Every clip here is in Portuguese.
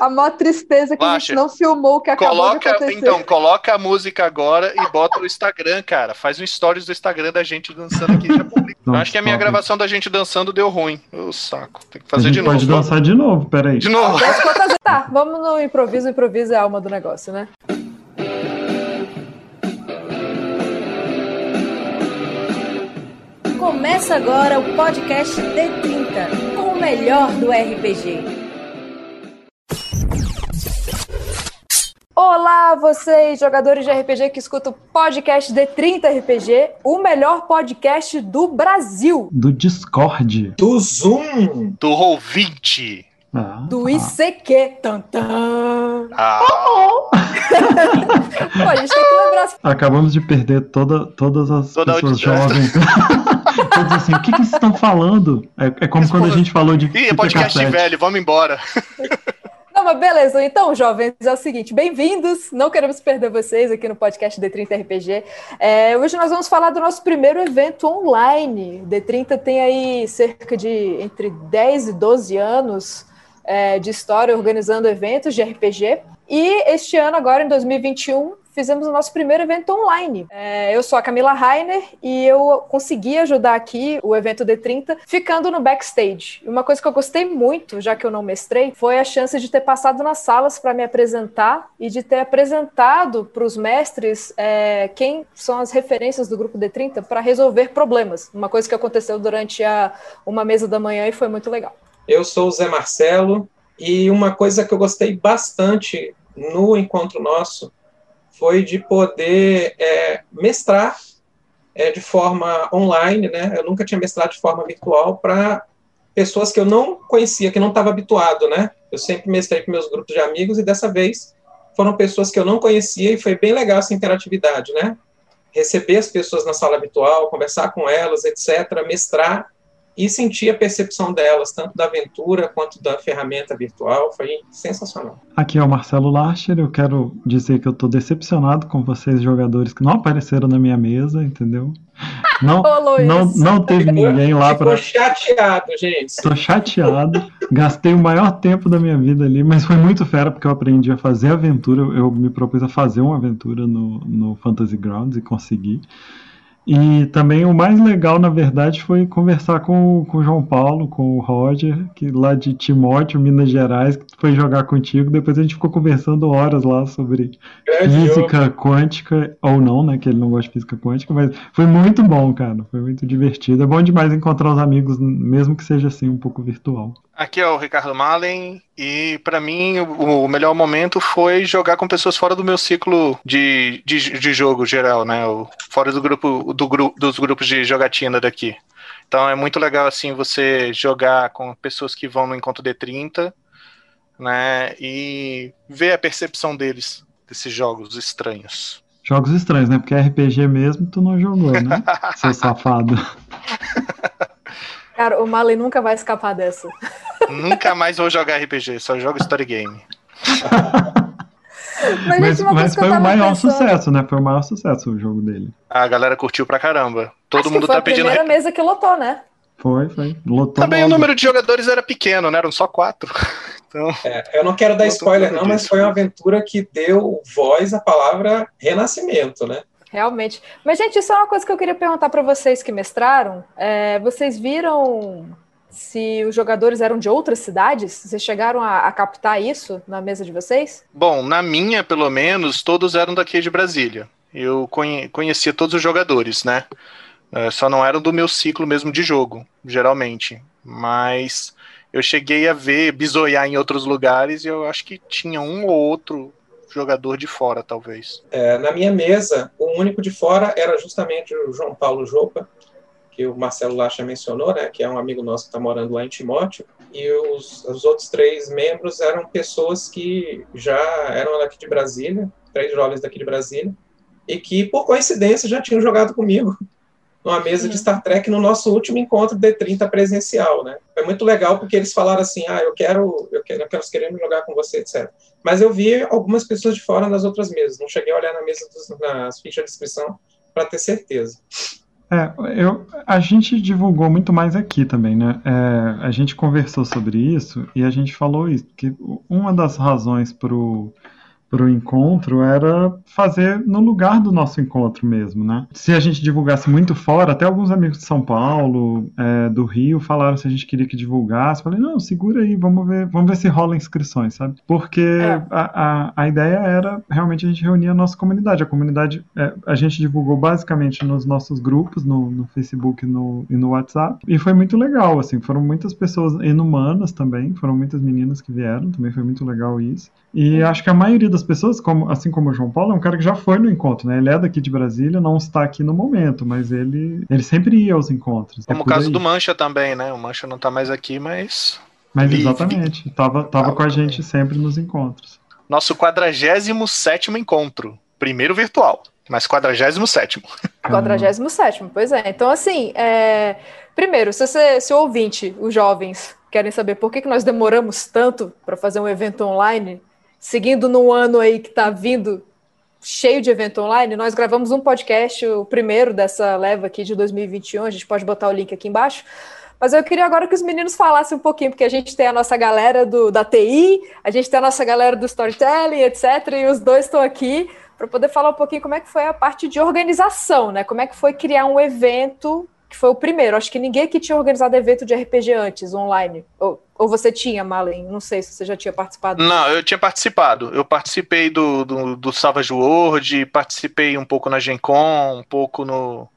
A maior tristeza que a gente não filmou o que acabou coloca, de acontecer. Então, coloca a música agora e bota no Instagram, cara. Faz um stories do Instagram da gente dançando aqui já publica. Acho que a minha gravação da gente dançando deu ruim. Ô, saco. Tem que fazer de novo. pode dançar de novo, peraí. De novo. Tá, vamos no improviso. Improviso é a alma do negócio, né? Começa agora o podcast D30, com o melhor do RPG. Olá, vocês, jogadores de RPG que escutam o podcast D30 RPG, o melhor podcast do Brasil. Do Discord. Do Zoom. Do Roll20. Ah, do ah. ICQ. Tantan. Ah. Pô, a gente tem que lembrar. Acabamos de perder toda, todas as Toda pessoas jovens. Todos assim, o que, que vocês estão falando? É, é como quando a gente falou de Ih, é podcast cassete. velho, vamos embora. Mas beleza. Então, jovens, é o seguinte: bem-vindos. Não queremos perder vocês aqui no podcast D30 RPG. É, hoje nós vamos falar do nosso primeiro evento online. D30 tem aí cerca de entre 10 e 12 anos é, de história organizando eventos de RPG. E este ano, agora em 2021, fizemos o nosso primeiro evento online. É, eu sou a Camila Rainer e eu consegui ajudar aqui o evento D30 ficando no backstage. Uma coisa que eu gostei muito, já que eu não mestrei, foi a chance de ter passado nas salas para me apresentar e de ter apresentado para os mestres é, quem são as referências do grupo D30 para resolver problemas. Uma coisa que aconteceu durante a, uma mesa da manhã e foi muito legal. Eu sou o Zé Marcelo e uma coisa que eu gostei bastante no encontro nosso foi de poder é, mestrar é, de forma online, né? Eu nunca tinha mestrado de forma virtual para pessoas que eu não conhecia, que não estava habituado, né? Eu sempre mestrei com meus grupos de amigos e dessa vez foram pessoas que eu não conhecia e foi bem legal essa interatividade, né? Receber as pessoas na sala habitual, conversar com elas, etc., mestrar e sentir a percepção delas, tanto da aventura quanto da ferramenta virtual, foi sensacional. Aqui é o Marcelo Larcher, eu quero dizer que eu tô decepcionado com vocês, jogadores que não apareceram na minha mesa, entendeu? Não, Ô, não, não teve ninguém lá para. chateado, gente. Tô chateado, gastei o maior tempo da minha vida ali, mas foi muito fera porque eu aprendi a fazer aventura. Eu me propus a fazer uma aventura no, no Fantasy Grounds e consegui. E também o mais legal, na verdade, foi conversar com, o- com o João Paulo, com o Roger, que lá de Timóteo, Minas Gerais, que foi jogar contigo. Depois a gente ficou conversando horas lá sobre Grande jogo. física quântica, ou não, né? Que ele não gosta de física quântica, mas foi muito bom, cara. Foi muito divertido. É bom demais encontrar os amigos, mesmo que seja assim, um pouco virtual. Aqui é o Ricardo Malen e pra mim o, o melhor momento foi jogar com pessoas fora do meu ciclo de, de, de jogo geral, né? O- fora do grupo, do gru, dos grupos de jogatina daqui. Então é muito legal assim você jogar com pessoas que vão no encontro D30, né? E ver a percepção deles desses jogos estranhos. Jogos estranhos, né? Porque RPG mesmo tu não jogou, né? Seu safado. Cara, o Mali nunca vai escapar dessa. Nunca mais vou jogar RPG, só jogo story game. Mas, Mas, gente, mas que foi o maior pensando- sucesso, né? Foi o maior sucesso o jogo dele. A galera curtiu pra caramba. Todo Acho que mundo foi tá a pedindo. primeira mesa que lotou, né? Foi, foi. Lotou Também o logo. número de jogadores era pequeno, né? Eram só quatro. Então, É, eu não quero dar spoiler, não, mas foi uma aventura que deu voz à palavra renascimento, né? Realmente. Mas, gente, isso é uma coisa que eu queria perguntar para vocês que mestraram. É, vocês viram se os jogadores eram de outras cidades? Vocês chegaram a, a captar isso na mesa de vocês? bom, na minha, pelo menos, todos eram daqui de Brasília. Eu conhe- conhecia todos os jogadores, né? É, só não eram do meu ciclo mesmo de jogo, geralmente. Mas eu cheguei a ver, bisoiar em outros lugares e eu acho que tinha um ou outro jogador de fora, talvez. É, na minha mesa, o único de fora era justamente o João Paulo Jopa, que o Marcelo Lacha mencionou, né? Que é um amigo nosso que está morando lá em Timóteo. E os, os outros três membros eram pessoas que já eram daqui de Brasília, três jovens daqui de Brasília, e que, por coincidência, já tinham jogado comigo numa mesa de Star Trek no nosso último encontro D30 presencial, né? Foi muito legal porque eles falaram assim, ah, eu quero, eu quero, nós queremos jogar com você, etc. Mas eu vi algumas pessoas de fora nas outras mesas, não cheguei a olhar na mesa dos, nas fichas de inscrição para ter certeza. É, eu, a gente divulgou muito mais aqui também, né? É, a gente conversou sobre isso e a gente falou isso, que uma das razões para o para o encontro era fazer no lugar do nosso encontro mesmo, né? Se a gente divulgasse muito fora, até alguns amigos de São Paulo, é, do Rio, falaram se a gente queria que divulgasse. Falei, não, segura aí, vamos ver, vamos ver se rola inscrições, sabe? Porque é. a, a, a, ideia era realmente a gente reunir a nossa comunidade. A comunidade, é, a gente divulgou basicamente nos nossos grupos, no, no Facebook no, e no WhatsApp, e foi muito legal, assim, foram muitas pessoas inumanas também, foram muitas meninas que vieram, também foi muito legal isso. E acho que a maioria das pessoas, como, assim como o João Paulo, é um cara que já foi no encontro, né? Ele é daqui de Brasília, não está aqui no momento, mas ele, ele sempre ia aos encontros. Como é o caso aí. do Mancha também, né? O Mancha não está mais aqui, mas. Mas exatamente, tava, tava com a gente sempre nos encontros. Nosso 47 encontro. Primeiro virtual, mas 47. 47, pois é. Então, assim, é... primeiro, se, você, se o ouvinte, os jovens, querem saber por que, que nós demoramos tanto para fazer um evento online, seguindo num ano aí que está vindo cheio de evento online, nós gravamos um podcast, o primeiro dessa leva aqui de 2021, a gente pode botar o link aqui embaixo. Mas eu queria agora que os meninos falassem um pouquinho, porque a gente tem a nossa galera do, da TI, a gente tem a nossa galera do storytelling, etc. E os dois estão aqui para poder falar um pouquinho como é que foi a parte de organização, né? Como é que foi criar um evento que foi o primeiro. Acho que ninguém aqui tinha organizado evento de RPG antes, online. Ou, ou você tinha, Malen? Não sei se você já tinha participado. Não, eu tinha participado. Eu participei do, do, do Savage World, participei um pouco na Gen Con, um pouco no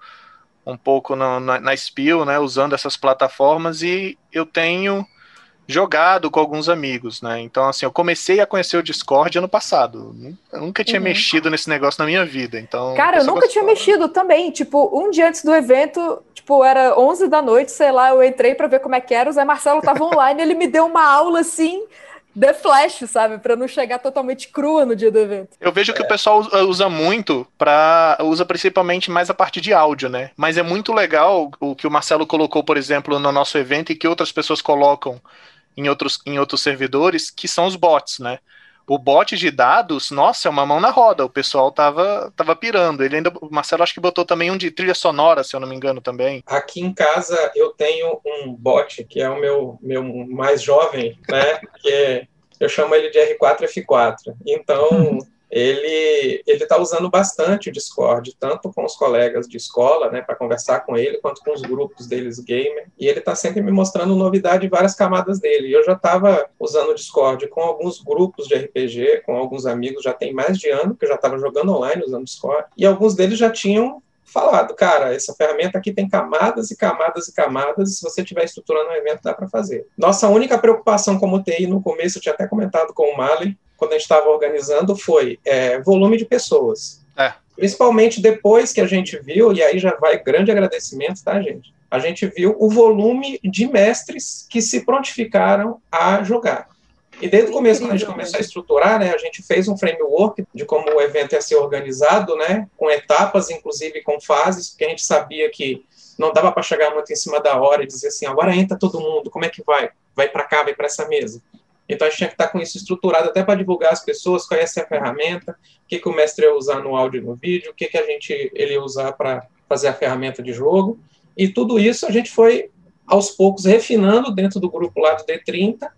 um pouco no, na, na Spiel, né, usando essas plataformas, e eu tenho jogado com alguns amigos, né? Então, assim, eu comecei a conhecer o Discord ano passado. Eu nunca tinha uhum. mexido nesse negócio na minha vida. Então, cara, eu nunca tinha mexido também. Tipo, um dia antes do evento, tipo, era 11 da noite, sei lá, eu entrei para ver como é que era. O Zé Marcelo tava online, ele me deu uma aula assim. The Flash, sabe? Para não chegar totalmente crua no dia do evento. Eu vejo que é. o pessoal usa muito para usa principalmente mais a parte de áudio, né? Mas é muito legal o que o Marcelo colocou, por exemplo, no nosso evento e que outras pessoas colocam em outros, em outros servidores, que são os bots, né? O bot de dados, nossa, é uma mão na roda. O pessoal tava, tava pirando. Ele ainda, o Marcelo acho que botou também um de trilha sonora, se eu não me engano, também. Aqui em casa eu tenho um bot que é o meu, meu mais jovem, né? que é, eu chamo ele de R4 F4. Então ele ele está usando bastante o Discord, tanto com os colegas de escola, né, para conversar com ele, quanto com os grupos deles gamer. E ele está sempre me mostrando novidade em várias camadas dele. E eu já estava usando o Discord com alguns grupos de RPG, com alguns amigos, já tem mais de ano que eu já estava jogando online usando o Discord. E alguns deles já tinham falado, cara, essa ferramenta aqui tem camadas e camadas e camadas, e se você estiver estruturando um evento, dá para fazer. Nossa única preocupação como TI no começo, eu tinha até comentado com o Mali, quando a gente estava organizando, foi é, volume de pessoas. É. Principalmente depois que a gente viu, e aí já vai grande agradecimento, tá, gente? A gente viu o volume de mestres que se prontificaram a jogar. E desde o começo, quando a gente começou a estruturar, né, a gente fez um framework de como o evento ia ser organizado, né, com etapas, inclusive com fases, porque a gente sabia que não dava para chegar muito em cima da hora e dizer assim, agora entra todo mundo, como é que vai? Vai para cá, vai para essa mesa. Então a gente tinha que estar com isso estruturado até para divulgar as pessoas, conhecer a ferramenta, o que, que o mestre ia usar no áudio e no vídeo, o que, que a gente ele ia usar para fazer a ferramenta de jogo. E tudo isso a gente foi aos poucos refinando dentro do grupo lá do D30.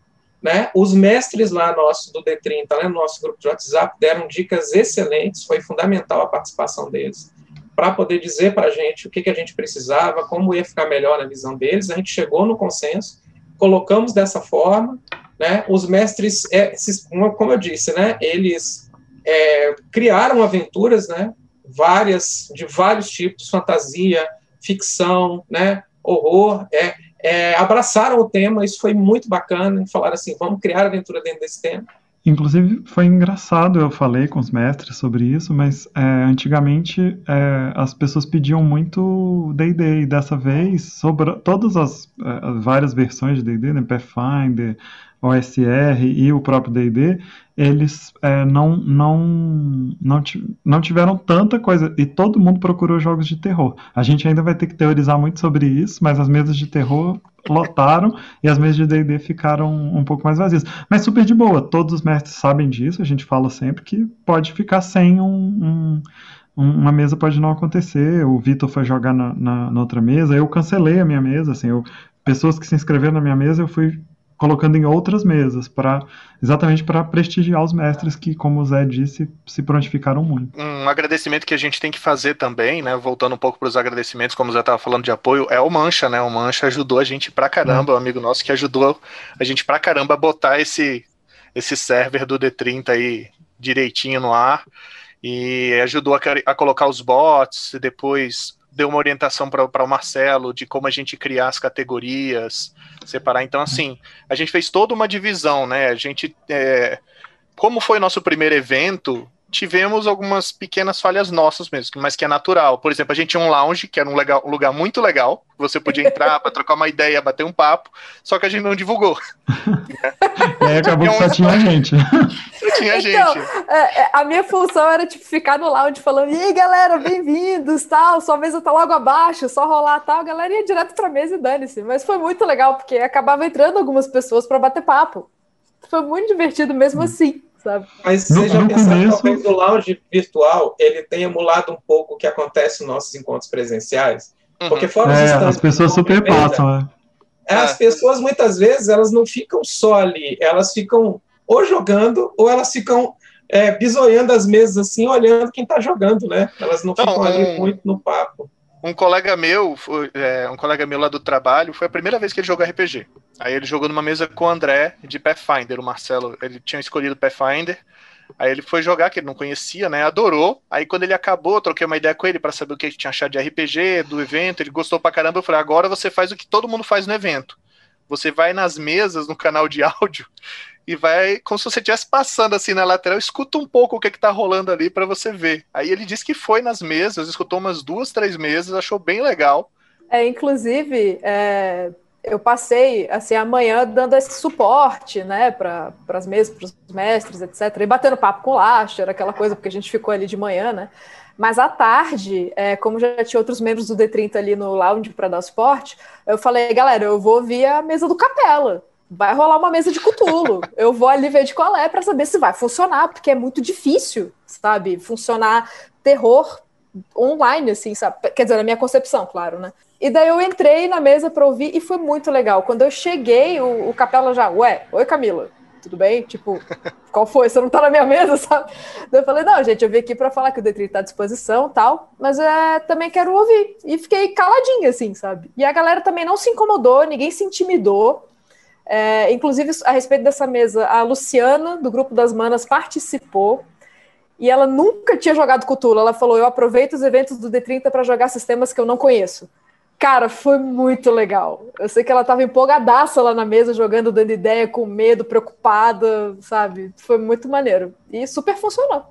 Né? Os mestres lá nosso do D30, né, no nosso grupo de WhatsApp, deram dicas excelentes, foi fundamental a participação deles para poder dizer para a gente o que, que a gente precisava, como ia ficar melhor na visão deles. A gente chegou no consenso, colocamos dessa forma, né? Os mestres, é, como eu disse, né? Eles é, criaram aventuras, né? Várias, de vários tipos, fantasia, ficção, né? Horror, é, é, abraçaram o tema, isso foi muito bacana, falaram assim, vamos criar aventura dentro desse tema. Inclusive, foi engraçado, eu falei com os mestres sobre isso, mas é, antigamente é, as pessoas pediam muito D&D, e dessa vez, sobre todas as, é, várias versões de D&D, né, Pathfinder, OSR e o próprio D&D, eles é, não, não, não, não tiveram tanta coisa, e todo mundo procurou jogos de terror. A gente ainda vai ter que teorizar muito sobre isso, mas as mesas de terror lotaram e as mesas de D&D ficaram um pouco mais vazias. Mas super de boa, todos os mestres sabem disso, a gente fala sempre que pode ficar sem um, um uma mesa pode não acontecer, o Vitor foi jogar na, na, na, outra mesa, eu cancelei a minha mesa, assim, eu, pessoas que se inscreveram na minha mesa, eu fui colocando em outras mesas, para exatamente para prestigiar os mestres que, como o Zé disse, se prontificaram muito. Um agradecimento que a gente tem que fazer também, né, voltando um pouco para os agradecimentos, como o Zé estava falando de apoio, é o Mancha, né, o Mancha ajudou a gente pra caramba, é. um amigo nosso que ajudou a gente pra caramba a botar esse, esse server do D30 aí direitinho no ar, e ajudou a, a colocar os bots, e depois deu uma orientação para o Marcelo de como a gente criar as categorias, separar. Então, assim, a gente fez toda uma divisão, né? A gente, é, como foi nosso primeiro evento, tivemos algumas pequenas falhas nossas mesmo, mas que é natural. Por exemplo, a gente tinha um lounge, que era um, legal, um lugar muito legal, você podia entrar para trocar uma ideia, bater um papo, só que a gente não divulgou. é, acabou que só tinha gente. Só tinha então, gente. É, é, a minha função era tipo, ficar no lounge falando, e aí galera, bem-vindos, tal, sua mesa tá logo abaixo, só rolar tal, a galera ia direto pra mesa e dane-se. Mas foi muito legal, porque acabava entrando algumas pessoas para bater papo. Foi muito divertido mesmo hum. assim sabe? Mas no, pensou começo... talvez o lounge virtual ele tenha emulado um pouco o que acontece nos nossos encontros presenciais? Uhum. Porque fora é, as pessoas super passam, né? As pessoas muitas vezes elas não ficam só ali, elas ficam ou jogando ou elas ficam é, bisoiando as mesas assim, olhando quem está jogando, né? Elas não, não ficam ali muito no papo um colega meu, é, um colega meu lá do trabalho, foi a primeira vez que ele jogou RPG. Aí ele jogou numa mesa com o André de Pathfinder, o Marcelo, ele tinha escolhido Pathfinder. Aí ele foi jogar, que ele não conhecia, né? Adorou. Aí quando ele acabou, eu troquei uma ideia com ele para saber o que ele tinha achado de RPG, do evento. Ele gostou pra caramba. Eu falei: agora você faz o que todo mundo faz no evento. Você vai nas mesas, no canal de áudio, e vai como se você estivesse passando assim na lateral, escuta um pouco o que, é que tá rolando ali para você ver. Aí ele disse que foi nas mesas, escutou umas duas, três mesas, achou bem legal. É, inclusive, é, eu passei assim amanhã dando esse suporte, né, para as mesas, para os mestres, etc. E batendo papo com o Laster, aquela coisa, porque a gente ficou ali de manhã, né? Mas à tarde, é, como já tinha outros membros do D30 ali no lounge para dar suporte, eu falei, galera, eu vou ouvir a mesa do Capela vai rolar uma mesa de cutulo. Eu vou ali ver de qual é para saber se vai funcionar, porque é muito difícil, sabe? Funcionar terror online, assim, sabe? Quer dizer, na minha concepção, claro, né? E daí eu entrei na mesa para ouvir e foi muito legal. Quando eu cheguei, o, o Capela já, ué, oi Camila, tudo bem? Tipo, qual foi? Você não tá na minha mesa, sabe? Eu falei, não, gente, eu vim aqui para falar que o D30 tá à disposição tal, mas é, também quero ouvir. E fiquei caladinha, assim, sabe? E a galera também não se incomodou, ninguém se intimidou. É, inclusive, a respeito dessa mesa, a Luciana, do Grupo das Manas, participou. E ela nunca tinha jogado Cthulhu. Ela falou: Eu aproveito os eventos do D30 para jogar sistemas que eu não conheço. Cara, foi muito legal. Eu sei que ela estava empolgadaça lá na mesa, jogando, dando ideia, com medo, preocupada, sabe? Foi muito maneiro. E super funcionou.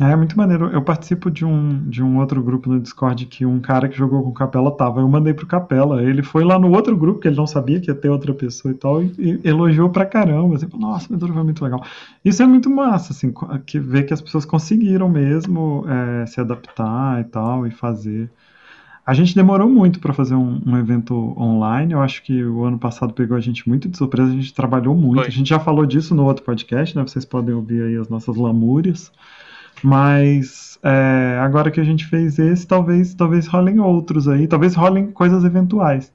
É muito maneiro. Eu participo de um, de um outro grupo no Discord que um cara que jogou com Capela tava. Eu mandei pro Capela. Ele foi lá no outro grupo, que ele não sabia que ia ter outra pessoa e tal, e, e elogiou pra caramba. Assim, Nossa, a aventura foi muito legal. Isso é muito massa, assim, que ver que as pessoas conseguiram mesmo é, se adaptar e tal, e fazer. A gente demorou muito para fazer um, um, evento online. Eu acho que o ano passado pegou a gente muito de surpresa. A gente trabalhou muito. Foi. A gente já falou disso no outro podcast, né? Vocês podem ouvir aí as nossas lamúrias. Mas é, agora que a gente fez esse, talvez, talvez rolem outros aí, talvez rolem coisas eventuais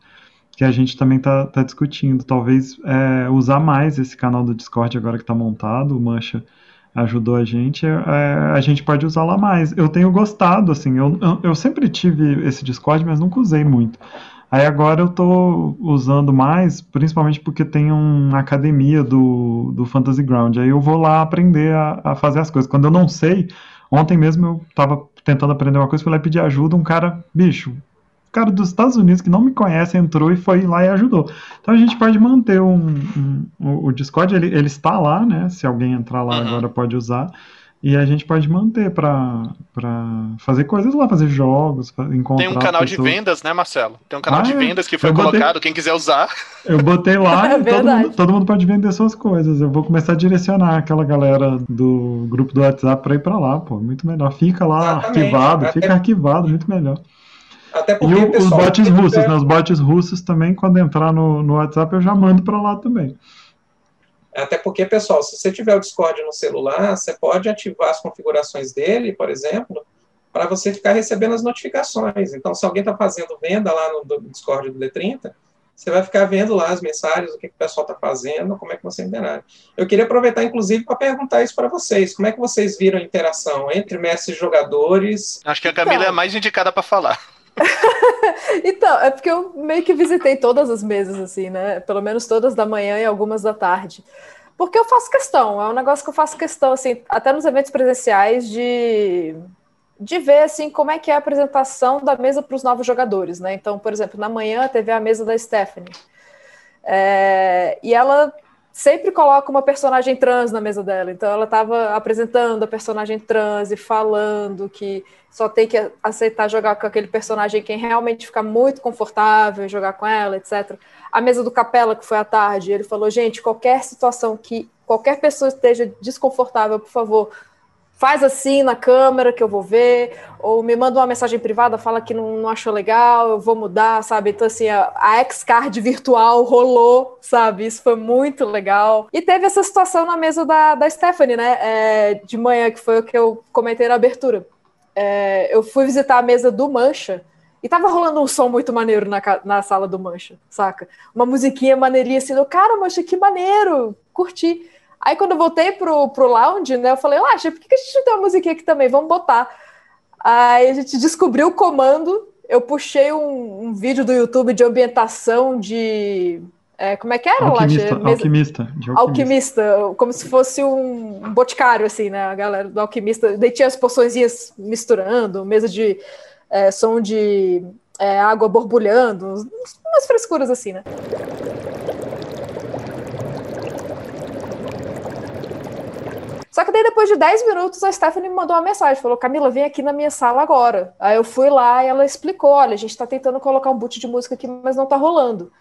que a gente também está tá discutindo. Talvez é, usar mais esse canal do Discord agora que está montado, o Mancha ajudou a gente, é, a gente pode usar lá mais. Eu tenho gostado, assim, eu, eu sempre tive esse Discord, mas nunca usei muito. Aí agora eu tô usando mais, principalmente porque tem uma academia do, do Fantasy Ground. Aí eu vou lá aprender a, a fazer as coisas. Quando eu não sei, ontem mesmo eu tava tentando aprender uma coisa, fui lá pedir ajuda, um cara, bicho, cara dos Estados Unidos que não me conhece entrou e foi lá e ajudou. Então a gente pode manter um, um o Discord, ele, ele está lá, né? Se alguém entrar lá uhum. agora pode usar. E a gente pode manter para fazer coisas lá, fazer jogos, encontrar. Tem um canal pessoas. de vendas, né, Marcelo? Tem um canal ah, de é. vendas que foi colocado, quem quiser usar. Eu botei lá é e todo mundo, todo mundo, pode vender suas coisas. Eu vou começar a direcionar aquela galera do grupo do WhatsApp para ir para lá, pô. Muito melhor. Fica lá Exatamente. arquivado, Até... fica arquivado, muito melhor. Até porque, e o, pessoal, os bots russos, né? Os bots russos também, quando entrar no, no WhatsApp, eu já mando para lá também. Até porque, pessoal, se você tiver o Discord no celular, você pode ativar as configurações dele, por exemplo, para você ficar recebendo as notificações. Então, se alguém está fazendo venda lá no, Discord do D30, você vai ficar vendo lá as mensagens, o que, que o pessoal está fazendo, como é que você interage. Eu queria aproveitar, inclusive, para perguntar isso para vocês. Como é que vocês viram a interação entre mestres e jogadores? Acho que a Camila então... é a mais indicada para falar. então, é porque eu meio que visitei todas as mesas, assim, né? Pelo menos todas da manhã e algumas da tarde. Porque eu faço questão, é um negócio que eu faço questão, assim, até nos eventos presenciais, de, de ver, assim, como é que é a apresentação da mesa para os novos jogadores, né? Então, por exemplo, na manhã teve a mesa da Stephanie. É, e ela sempre coloca uma personagem trans na mesa dela. Então ela estava apresentando a personagem trans e falando que só tem que aceitar jogar com aquele personagem quem realmente ficar muito confortável em jogar com ela, etc. A mesa do Capela, que foi à tarde, ele falou: gente, qualquer situação que qualquer pessoa esteja desconfortável, por favor, faz assim na câmera que eu vou ver, ou me manda uma mensagem privada, fala que não, não achou legal, eu vou mudar, sabe? Então, assim, a, a X-Card virtual rolou, sabe? Isso foi muito legal. E teve essa situação na mesa da, da Stephanie, né? É, de manhã, que foi o que eu comentei na abertura. É, eu fui visitar a mesa do Mancha, e tava rolando um som muito maneiro na, na sala do Mancha, saca? Uma musiquinha maneirinha assim, cara, Mancha, que maneiro, curti. Aí quando eu voltei pro, pro lounge, né, eu falei, Lacha, por que a gente não tem uma musiquinha aqui também? Vamos botar. Aí a gente descobriu o comando, eu puxei um, um vídeo do YouTube de ambientação de... É, como é que era, alquimista, Lacha? Alquimista, alquimista. Alquimista, como se fosse um boticário, assim, né, a galera do alquimista. Daí tinha as poçõezinhas misturando, mesa de é, som de é, água borbulhando, umas frescuras assim, né? Só que daí, depois de 10 minutos, a Stephanie me mandou uma mensagem, falou, Camila, vem aqui na minha sala agora. Aí eu fui lá e ela explicou, olha, a gente tá tentando colocar um boot de música aqui, mas não tá rolando.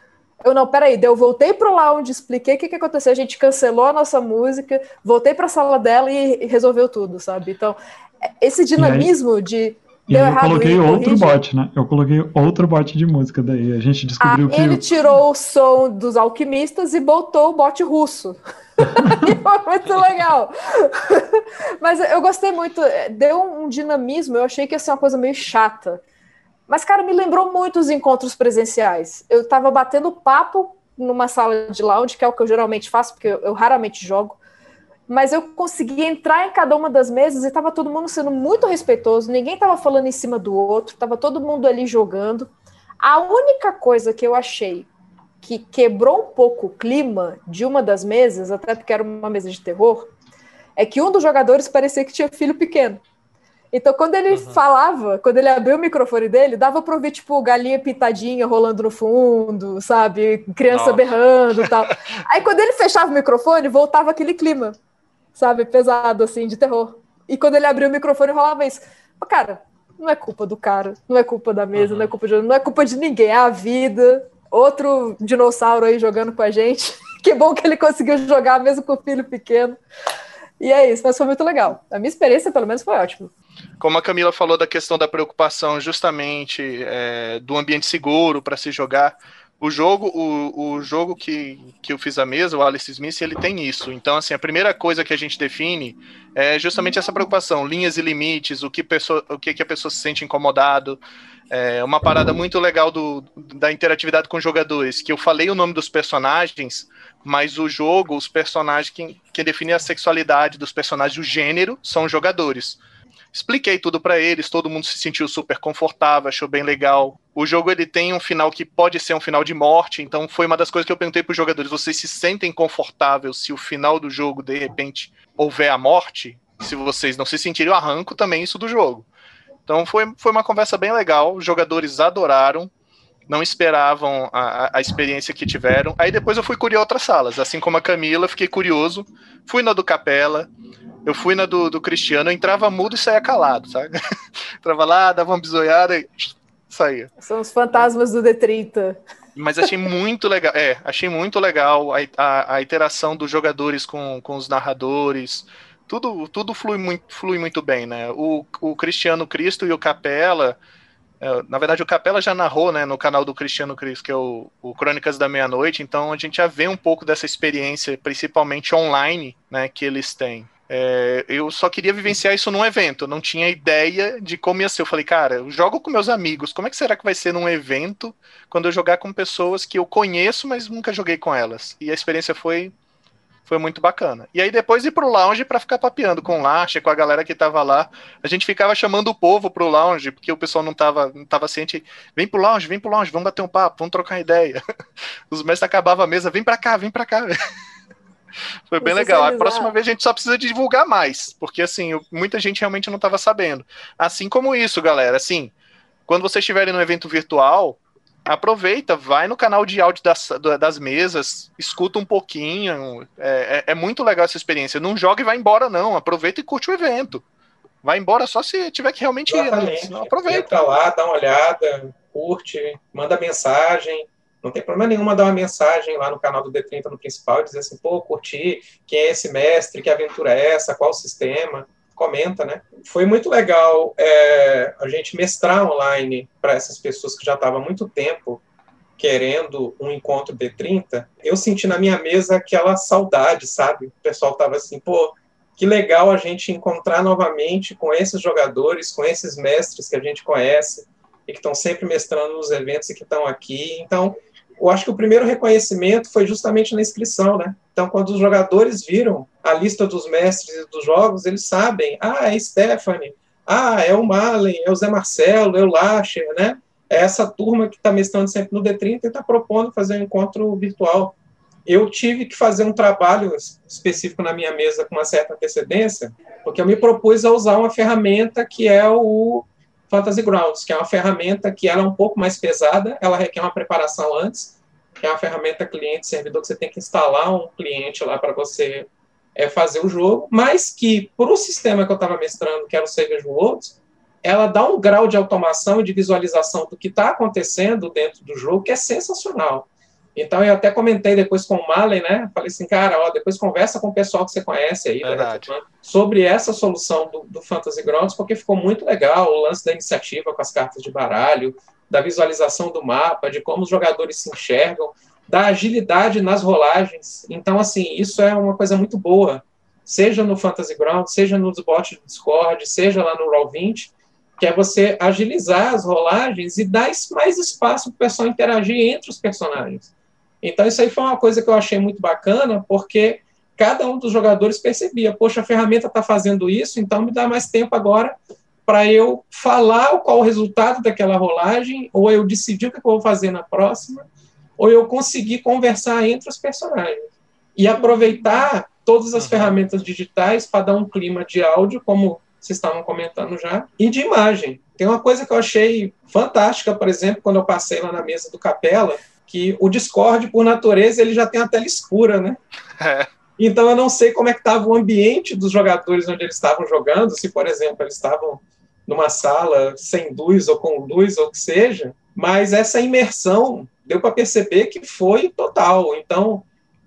Eu, não, peraí, daí eu voltei pro lounge, expliquei o que, que aconteceu, a gente cancelou a nossa música, voltei pra sala dela e resolveu tudo, sabe? Então, esse dinamismo de e Deu eu coloquei outro bot, né? Eu coloquei outro bot de música daí. A gente descobriu ah, que. Ele tirou o som dos alquimistas e botou o bot russo. foi muito legal. Mas eu gostei muito. Deu um dinamismo. Eu achei que ia ser uma coisa meio chata. Mas, cara, me lembrou muito os encontros presenciais. Eu tava batendo papo numa sala de lounge, que é o que eu geralmente faço, porque eu, eu raramente jogo mas eu consegui entrar em cada uma das mesas e estava todo mundo sendo muito respeitoso, ninguém estava falando em cima do outro, estava todo mundo ali jogando. A única coisa que eu achei que quebrou um pouco o clima de uma das mesas, até porque era uma mesa de terror, é que um dos jogadores parecia que tinha filho pequeno. Então, quando ele uhum. falava, quando ele abriu o microfone dele, dava para ouvir, tipo, galinha pitadinha rolando no fundo, sabe? Criança Nossa. berrando e tal. Aí, quando ele fechava o microfone, voltava aquele clima sabe, pesado, assim, de terror. E quando ele abriu o microfone, rolava isso. Cara, não é culpa do cara, não é culpa da mesa, uhum. não é culpa de não é culpa de ninguém, é a vida. Outro dinossauro aí jogando com a gente. que bom que ele conseguiu jogar mesmo com o filho pequeno. E é isso, mas foi muito legal. A minha experiência, pelo menos, foi ótima. Como a Camila falou da questão da preocupação justamente é, do ambiente seguro para se jogar, o jogo, o, o jogo que, que eu fiz a mesa, o Alice Smith, ele tem isso. Então, assim, a primeira coisa que a gente define é justamente essa preocupação, linhas e limites, o que, pessoa, o que, que a pessoa se sente incomodado. É uma parada muito legal do, da interatividade com jogadores, que eu falei o nome dos personagens, mas o jogo, os personagens, quem, quem define a sexualidade dos personagens, o gênero, são os jogadores. Expliquei tudo para eles, todo mundo se sentiu super confortável, achou bem legal. O jogo ele tem um final que pode ser um final de morte, então foi uma das coisas que eu perguntei para os jogadores: vocês se sentem confortáveis se o final do jogo de repente houver a morte? Se vocês não se sentirem, eu arranco também isso do jogo. Então foi, foi uma conversa bem legal, os jogadores adoraram, não esperavam a, a experiência que tiveram. Aí depois eu fui curiar outras salas, assim como a Camila, fiquei curioso, fui na do Capela, eu fui na do, do Cristiano, eu entrava mudo e saía calado, sabe? entrava lá, dava uma bisoiada e saía. São os fantasmas do D30. Mas achei muito legal, é, achei muito legal a, a, a interação dos jogadores com, com os narradores, tudo, tudo flui, muito, flui muito bem, né? O, o Cristiano Cristo e o Capela, é, na verdade o Capela já narrou, né, no canal do Cristiano Cristo, que é o, o Crônicas da Meia-Noite, então a gente já vê um pouco dessa experiência, principalmente online, né, que eles têm. É, eu só queria vivenciar isso num evento, não tinha ideia de como ia ser. Eu falei, cara, eu jogo com meus amigos, como é que será que vai ser num evento quando eu jogar com pessoas que eu conheço, mas nunca joguei com elas? E a experiência foi foi muito bacana. E aí depois ir pro lounge para ficar papeando com o Lacha, com a galera que tava lá. A gente ficava chamando o povo pro lounge, porque o pessoal não tava, não tava ciente. Vem pro lounge, vem pro lounge, vamos bater um papo, vamos trocar ideia. Os mestres acabavam a mesa, vem pra cá, vem pra cá. Foi bem legal. A próxima vez a gente só precisa divulgar mais, porque assim, muita gente realmente não estava sabendo. Assim como isso, galera, assim, quando vocês estiverem no evento virtual, aproveita, vai no canal de áudio das, das mesas, escuta um pouquinho. É, é, é, muito legal essa experiência. Não joga e vai embora, não. Aproveita e curte o evento. Vai embora só se tiver que realmente ir. Né? Aproveita. Entra lá, dá uma olhada, curte, manda mensagem. Não tem problema nenhum mandar uma mensagem lá no canal do D30 no principal e dizer assim, pô, curti, quem é esse mestre, que aventura é essa, qual o sistema comenta, né? Foi muito legal é, a gente mestrar online para essas pessoas que já estavam há muito tempo querendo um encontro D30. Eu senti na minha mesa aquela saudade, sabe? O pessoal tava assim, pô, que legal a gente encontrar novamente com esses jogadores, com esses mestres que a gente conhece e que estão sempre mestrando nos eventos e que estão aqui. Então, eu acho que o primeiro reconhecimento foi justamente na inscrição, né? Então, quando os jogadores viram a lista dos mestres dos jogos, eles sabem, ah, é Stephanie, ah, é o Malen, é o Zé Marcelo, é o Lacher, né? É essa turma que está mestrando sempre no D30 e está propondo fazer um encontro virtual. Eu tive que fazer um trabalho específico na minha mesa com uma certa antecedência, porque eu me propus a usar uma ferramenta que é o Fantasy Grounds, que é uma ferramenta que ela é um pouco mais pesada, ela requer uma preparação antes, que é uma ferramenta cliente-servidor que você tem que instalar um cliente lá para você é, fazer o jogo, mas que para o sistema que eu estava mestrando, que era o Savage Worlds, ela dá um grau de automação e de visualização do que está acontecendo dentro do jogo que é sensacional. Então eu até comentei depois com o Malen, né? Falei assim, cara, ó, depois conversa com o pessoal que você conhece aí né, sobre essa solução do, do Fantasy Grounds, porque ficou muito legal o lance da iniciativa com as cartas de baralho, da visualização do mapa, de como os jogadores se enxergam, da agilidade nas rolagens. Então, assim, isso é uma coisa muito boa, seja no Fantasy Grounds, seja nos bots do Discord, seja lá no Roll20, que é você agilizar as rolagens e dar mais espaço para o pessoal interagir entre os personagens. Então, isso aí foi uma coisa que eu achei muito bacana, porque cada um dos jogadores percebia: poxa, a ferramenta está fazendo isso, então me dá mais tempo agora para eu falar qual o resultado daquela rolagem, ou eu decidir o que eu vou fazer na próxima, ou eu conseguir conversar entre os personagens. E aproveitar todas as uhum. ferramentas digitais para dar um clima de áudio, como vocês estavam comentando já, e de imagem. Tem uma coisa que eu achei fantástica, por exemplo, quando eu passei lá na mesa do Capela, que o Discord, por natureza, ele já tem a tela escura, né? É. Então eu não sei como é que estava o ambiente dos jogadores onde eles estavam jogando, se, por exemplo, eles estavam numa sala sem luz ou com luz ou o que seja, mas essa imersão deu para perceber que foi total. Então,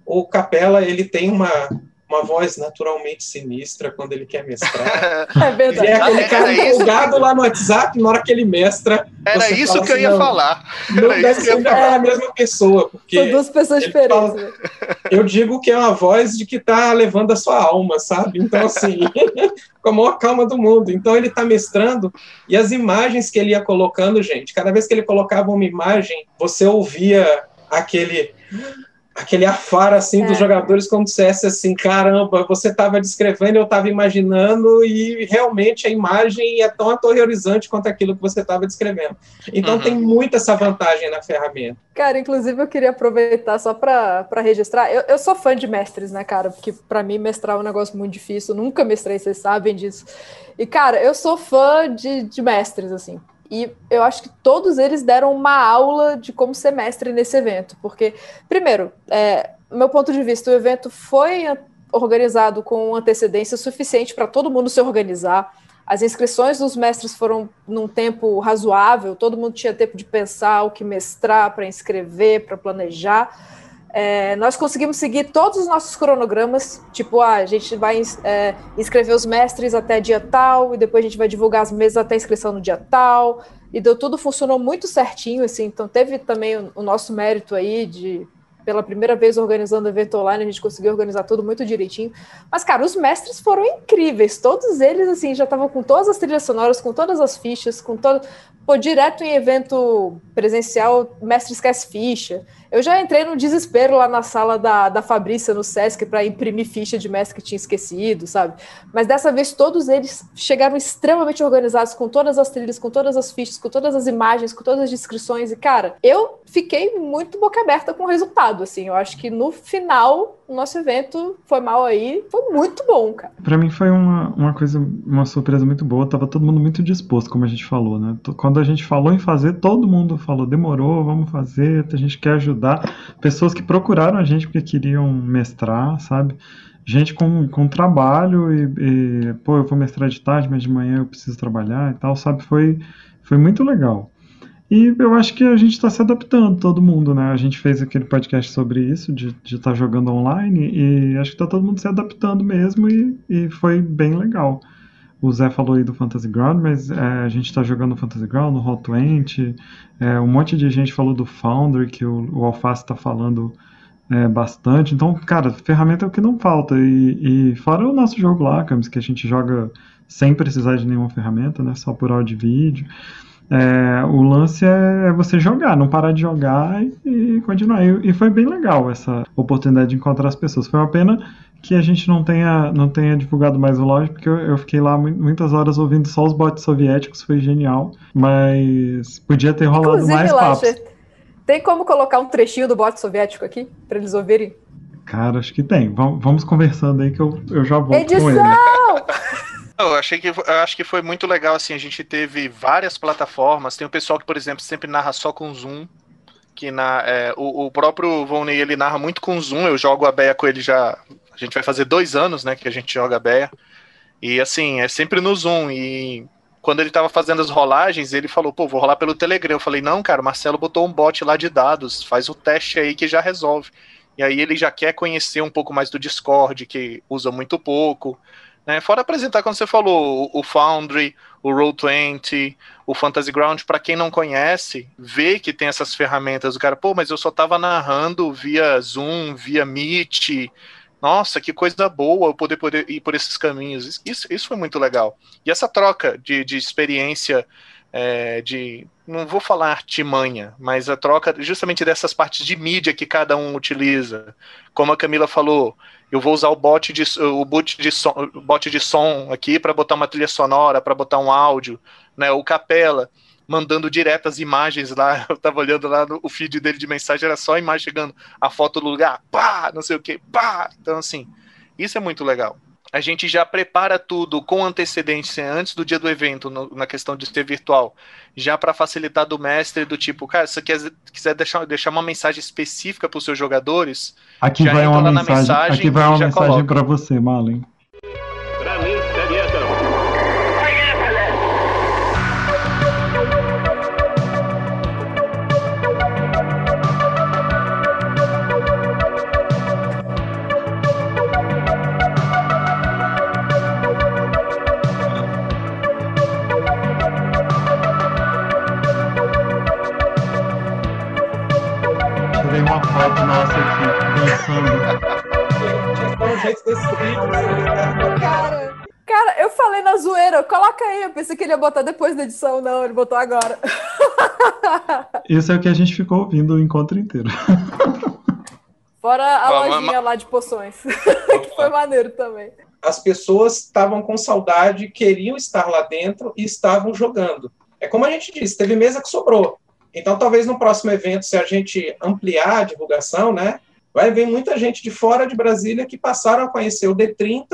o Capela ele tem uma uma voz naturalmente sinistra quando ele quer mestrar. é verdade. E é aquele cara empolgado lá no WhatsApp, na hora que ele mestra. Era isso que assim, eu ia falar. Não Era deve ser é a mesma pessoa. Porque São duas pessoas diferentes. Fala, né? eu digo que é uma voz de que está levando a sua alma, sabe? Então, assim, com a maior calma do mundo. Então, ele está mestrando e as imagens que ele ia colocando, gente, cada vez que ele colocava uma imagem, você ouvia aquele aquele afar assim é. dos jogadores como dissesse assim, caramba, você estava descrevendo, eu estava imaginando e realmente a imagem é tão aterrorizante quanto aquilo que você estava descrevendo. Então uhum. tem muita essa vantagem na ferramenta. Cara, inclusive eu queria aproveitar só para registrar. Eu, eu sou fã de mestres, né, cara? Porque para mim mestrar é um negócio muito difícil. Eu nunca mestrei, vocês sabem disso. E cara, eu sou fã de, de mestres assim. E eu acho que todos eles deram uma aula de como ser mestre nesse evento. Porque, primeiro, é, meu ponto de vista, o evento foi organizado com antecedência suficiente para todo mundo se organizar. As inscrições dos mestres foram num tempo razoável, todo mundo tinha tempo de pensar o que mestrar, para inscrever, para planejar. É, nós conseguimos seguir todos os nossos cronogramas, tipo, ah, a gente vai é, inscrever os mestres até dia tal, e depois a gente vai divulgar as mesas até inscrição no dia tal, e deu tudo, funcionou muito certinho, assim, então teve também o, o nosso mérito aí de pela primeira vez organizando evento online, a gente conseguiu organizar tudo muito direitinho. Mas, cara, os mestres foram incríveis. Todos eles, assim, já estavam com todas as trilhas sonoras, com todas as fichas, com todo. Pô, direto em evento presencial, mestre esquece ficha. Eu já entrei no desespero lá na sala da, da Fabrícia, no Sesc, para imprimir ficha de mestre que tinha esquecido, sabe? Mas dessa vez todos eles chegaram extremamente organizados, com todas as trilhas, com todas as fichas, com todas as imagens, com todas as descrições. E, cara, eu fiquei muito boca aberta com o resultado, assim. Eu acho que no final, o nosso evento foi mal aí, foi muito bom, cara. Para mim foi uma, uma coisa, uma surpresa muito boa. Tava todo mundo muito disposto, como a gente falou, né? Quando a gente falou em fazer, todo mundo falou, demorou, vamos fazer, a gente quer ajudar ajudar. Pessoas que procuraram a gente porque queriam mestrar, sabe? Gente com, com trabalho e, e, pô, eu vou mestrar de tarde, mas de manhã eu preciso trabalhar e tal, sabe? Foi, foi muito legal. E eu acho que a gente está se adaptando, todo mundo, né? A gente fez aquele podcast sobre isso, de estar tá jogando online, e acho que está todo mundo se adaptando mesmo, e, e foi bem legal. O Zé falou aí do Fantasy Ground, mas é, a gente está jogando Fantasy Ground, no Hot20. É, um monte de gente falou do Foundry, que o, o Alface está falando é, bastante. Então, cara, ferramenta é o que não falta. E, e fora o nosso jogo lá, Camis, que a gente joga sem precisar de nenhuma ferramenta, né? Só por áudio e vídeo. É, o lance é, é você jogar, não parar de jogar e, e continuar. E, e, foi bem legal essa oportunidade de encontrar as pessoas. Foi uma pena que a gente não tenha, não tenha divulgado mais o loja, porque eu, eu, fiquei lá muitas horas ouvindo só os bots soviéticos, foi genial, mas podia ter rolado Inclusive, mais papos. Tem como colocar um trechinho do bot soviético aqui, para eles ouvirem? Cara, acho que tem. Vamos, vamos conversando aí que eu, eu já volto Edição! com ele. Eu achei que eu acho que foi muito legal assim. A gente teve várias plataformas. Tem o pessoal que, por exemplo, sempre narra só com Zoom que na, é, o, o, próprio Volney ele narra muito com zoom. Eu jogo a Beia com ele já. A gente vai fazer dois anos, né, que a gente joga a Beia. E assim, é sempre no zoom. E quando ele tava fazendo as rolagens, ele falou, pô, vou rolar pelo Telegram. Eu falei, não, cara, o Marcelo botou um bot lá de dados, faz o teste aí que já resolve. E aí ele já quer conhecer um pouco mais do Discord, que usa muito pouco. Né? Fora apresentar, como você falou, o Foundry, o Roll20, o Fantasy Ground, para quem não conhece, vê que tem essas ferramentas. O cara, pô, mas eu só estava narrando via Zoom, via Meet. Nossa, que coisa boa eu poder, poder ir por esses caminhos. Isso, isso foi muito legal. E essa troca de, de experiência, é, de. Não vou falar artimanha, mas a troca justamente dessas partes de mídia que cada um utiliza. Como a Camila falou, eu vou usar o bot de, o bot de, som, bot de som aqui para botar uma trilha sonora, para botar um áudio, né? O Capela mandando direto as imagens lá. Eu tava olhando lá no o feed dele de mensagem, era só a imagem chegando, a foto do lugar, pá, não sei o que, pá. Então, assim, isso é muito legal a gente já prepara tudo com antecedência antes do dia do evento, no, na questão de ser virtual, já para facilitar do mestre, do tipo, cara, se você quer, quiser deixar, deixar uma mensagem específica para os seus jogadores, aqui vai uma mensagem, mensagem, aqui vai uma mensagem para você, Malen. Cara, cara, eu falei na zoeira, coloca aí. Eu pensei que ele ia botar depois da edição, não, ele botou agora. Isso é o que a gente ficou ouvindo o encontro inteiro. Fora a lojinha lá de poções, que foi maneiro também. As pessoas estavam com saudade, queriam estar lá dentro e estavam jogando. É como a gente disse, teve mesa que sobrou. Então, talvez no próximo evento, se a gente ampliar a divulgação, né, vai vir muita gente de fora de Brasília que passaram a conhecer o D30,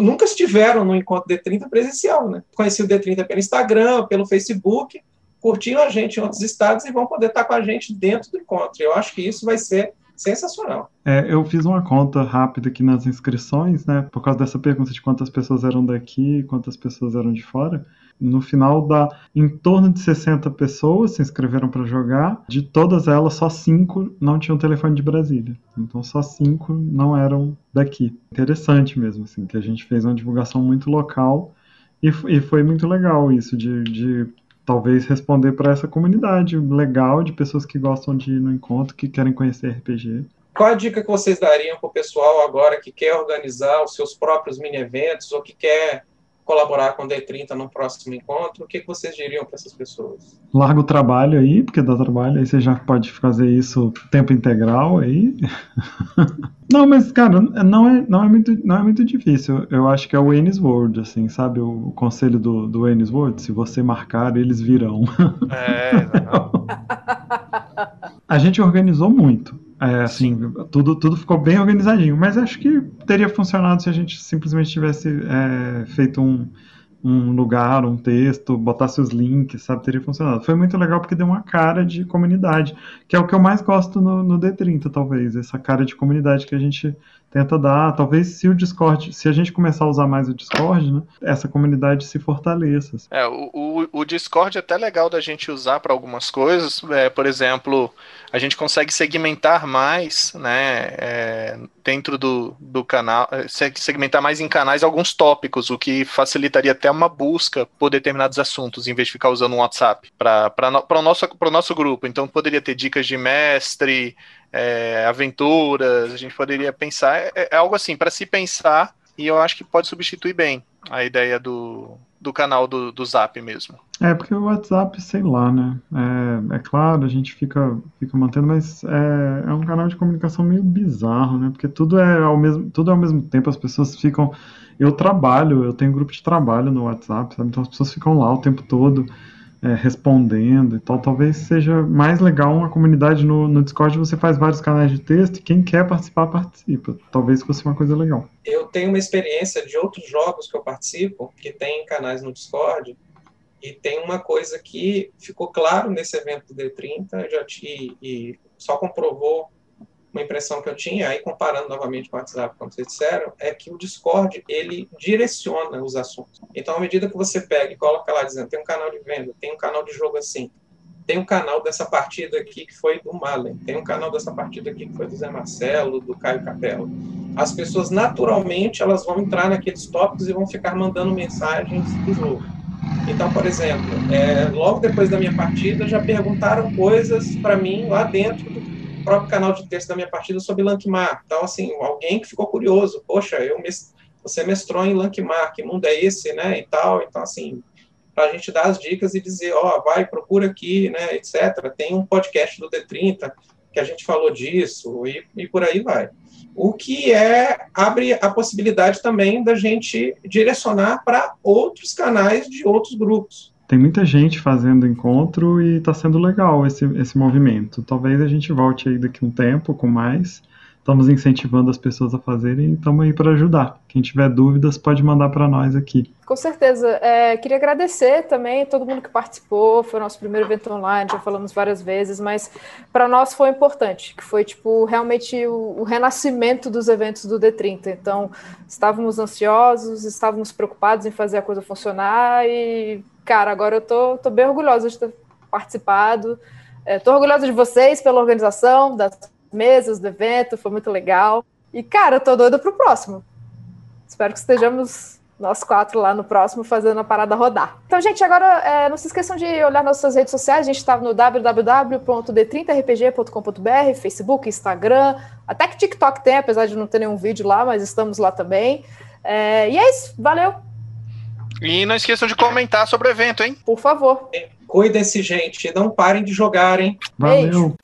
nunca estiveram no encontro D30 presencial, né? Conheci o D30 pelo Instagram, pelo Facebook, curtiram a gente em outros estados e vão poder estar com a gente dentro do encontro. Eu acho que isso vai ser sensacional. É, eu fiz uma conta rápida aqui nas inscrições, né? Por causa dessa pergunta de quantas pessoas eram daqui e quantas pessoas eram de fora. No final dá em torno de 60 pessoas se inscreveram para jogar. De todas elas, só cinco não tinham telefone de Brasília. Então só cinco não eram daqui. Interessante mesmo, assim, que a gente fez uma divulgação muito local e, e foi muito legal isso de, de talvez responder para essa comunidade legal de pessoas que gostam de ir no encontro, que querem conhecer RPG. Qual a dica que vocês dariam para o pessoal agora que quer organizar os seus próprios mini-eventos ou que quer colaborar com o D30 no próximo encontro, o que, vocês diriam para essas pessoas? Larga o trabalho aí, porque dá trabalho, aí você já pode fazer isso tempo integral aí. não, mas, cara, não é, não, é muito, não é muito difícil. Eu acho que é o Ennis World, assim, sabe? O, o conselho do, do Ennis World, se você marcar, eles virão. É, não. A gente organizou muito. É, assim, tudo, tudo ficou bem organizadinho, mas acho que teria funcionado se a gente simplesmente tivesse é, feito um, um lugar, um texto, botasse os links, sabe? Teria funcionado. Foi muito legal porque deu uma cara de comunidade, que é o que eu mais gosto no, no D30, talvez, essa cara de comunidade que a gente tenta dar. Talvez se o Discord, se a gente começar a usar mais o Discord, né, essa comunidade se fortaleça. Assim. É, o, o, o, Discord é até legal da gente usar para algumas coisas. É, por exemplo, a gente consegue segmentar mais, né, é, dentro do, do canal, é, segmentar mais em canais alguns tópicos, o que facilitaria até uma busca por determinados assuntos, em vez de ficar usando um WhatsApp para o nosso, nosso grupo. Então, poderia ter dicas de mestre, é, aventuras, a gente poderia pensar, é, é algo assim, para se pensar, e eu acho que pode substituir bem a ideia do, do canal do, do Zap mesmo. É, porque o WhatsApp, sei lá, né? É, é claro, a gente fica, fica mantendo, mas é, é um canal de comunicação meio bizarro, né? Porque tudo é ao mesmo, tudo é ao mesmo tempo, as pessoas ficam. Eu trabalho, eu tenho um grupo de trabalho no WhatsApp, sabe? Então as pessoas ficam lá o tempo todo é, respondendo e tal. Talvez seja mais legal uma comunidade no, no Discord, você faz vários canais de texto e quem quer participar, participa. Talvez fosse uma coisa legal. Eu tenho uma experiência de outros jogos que eu participo, que tem canais no Discord, e tem uma coisa que ficou claro nesse evento do D30, já te, e só comprovou uma impressão que eu tinha, aí comparando novamente com o WhatsApp, como vocês disseram, é que o Discord, ele direciona os assuntos. Então, à medida que você pega e coloca lá dizendo, tem um canal de venda, tem um canal de jogo assim, tem um canal dessa partida aqui que foi do Malen, tem um canal dessa partida aqui que foi do Zé Marcelo, do Caio Capela. As pessoas, naturalmente, elas vão entrar naqueles tópicos e vão ficar mandando mensagens do jogo. Então, por exemplo, é, logo depois da minha partida, já perguntaram coisas para mim lá dentro do próprio canal de texto da minha partida sobre Lankmar. Então, assim, alguém que ficou curioso, poxa, eu você mestrou em Lankmar, que mundo é esse, né, e tal. Então, assim, para a gente dar as dicas e dizer, ó, oh, vai, procura aqui, né, etc. Tem um podcast do D30 que a gente falou disso e, e por aí vai. O que é abre a possibilidade também da gente direcionar para outros canais de outros grupos tem muita gente fazendo encontro e está sendo legal esse, esse movimento. Talvez a gente volte aí daqui um tempo com mais. Estamos incentivando as pessoas a fazerem e estamos aí para ajudar. Quem tiver dúvidas pode mandar para nós aqui. Com certeza. É, queria agradecer também todo mundo que participou. Foi o nosso primeiro evento online, já falamos várias vezes, mas para nós foi importante, que foi tipo realmente o, o renascimento dos eventos do D30. Então, estávamos ansiosos, estávamos preocupados em fazer a coisa funcionar e cara, agora eu tô, tô bem orgulhosa de ter participado. Estou é, orgulhosa de vocês pela organização, das mesas, do evento, foi muito legal. E, cara, eu tô doida pro próximo. Espero que estejamos nós quatro lá no próximo fazendo a parada rodar. Então, gente, agora é, não se esqueçam de olhar nossas redes sociais. A gente está no www.d30rpg.com.br, Facebook, Instagram, até que TikTok tem, apesar de não ter nenhum vídeo lá, mas estamos lá também. É, e é isso, valeu! E não esqueçam de comentar sobre o evento, hein? Por favor. Cuidem-se, gente. Não parem de jogar, hein? Valeu. Beijo.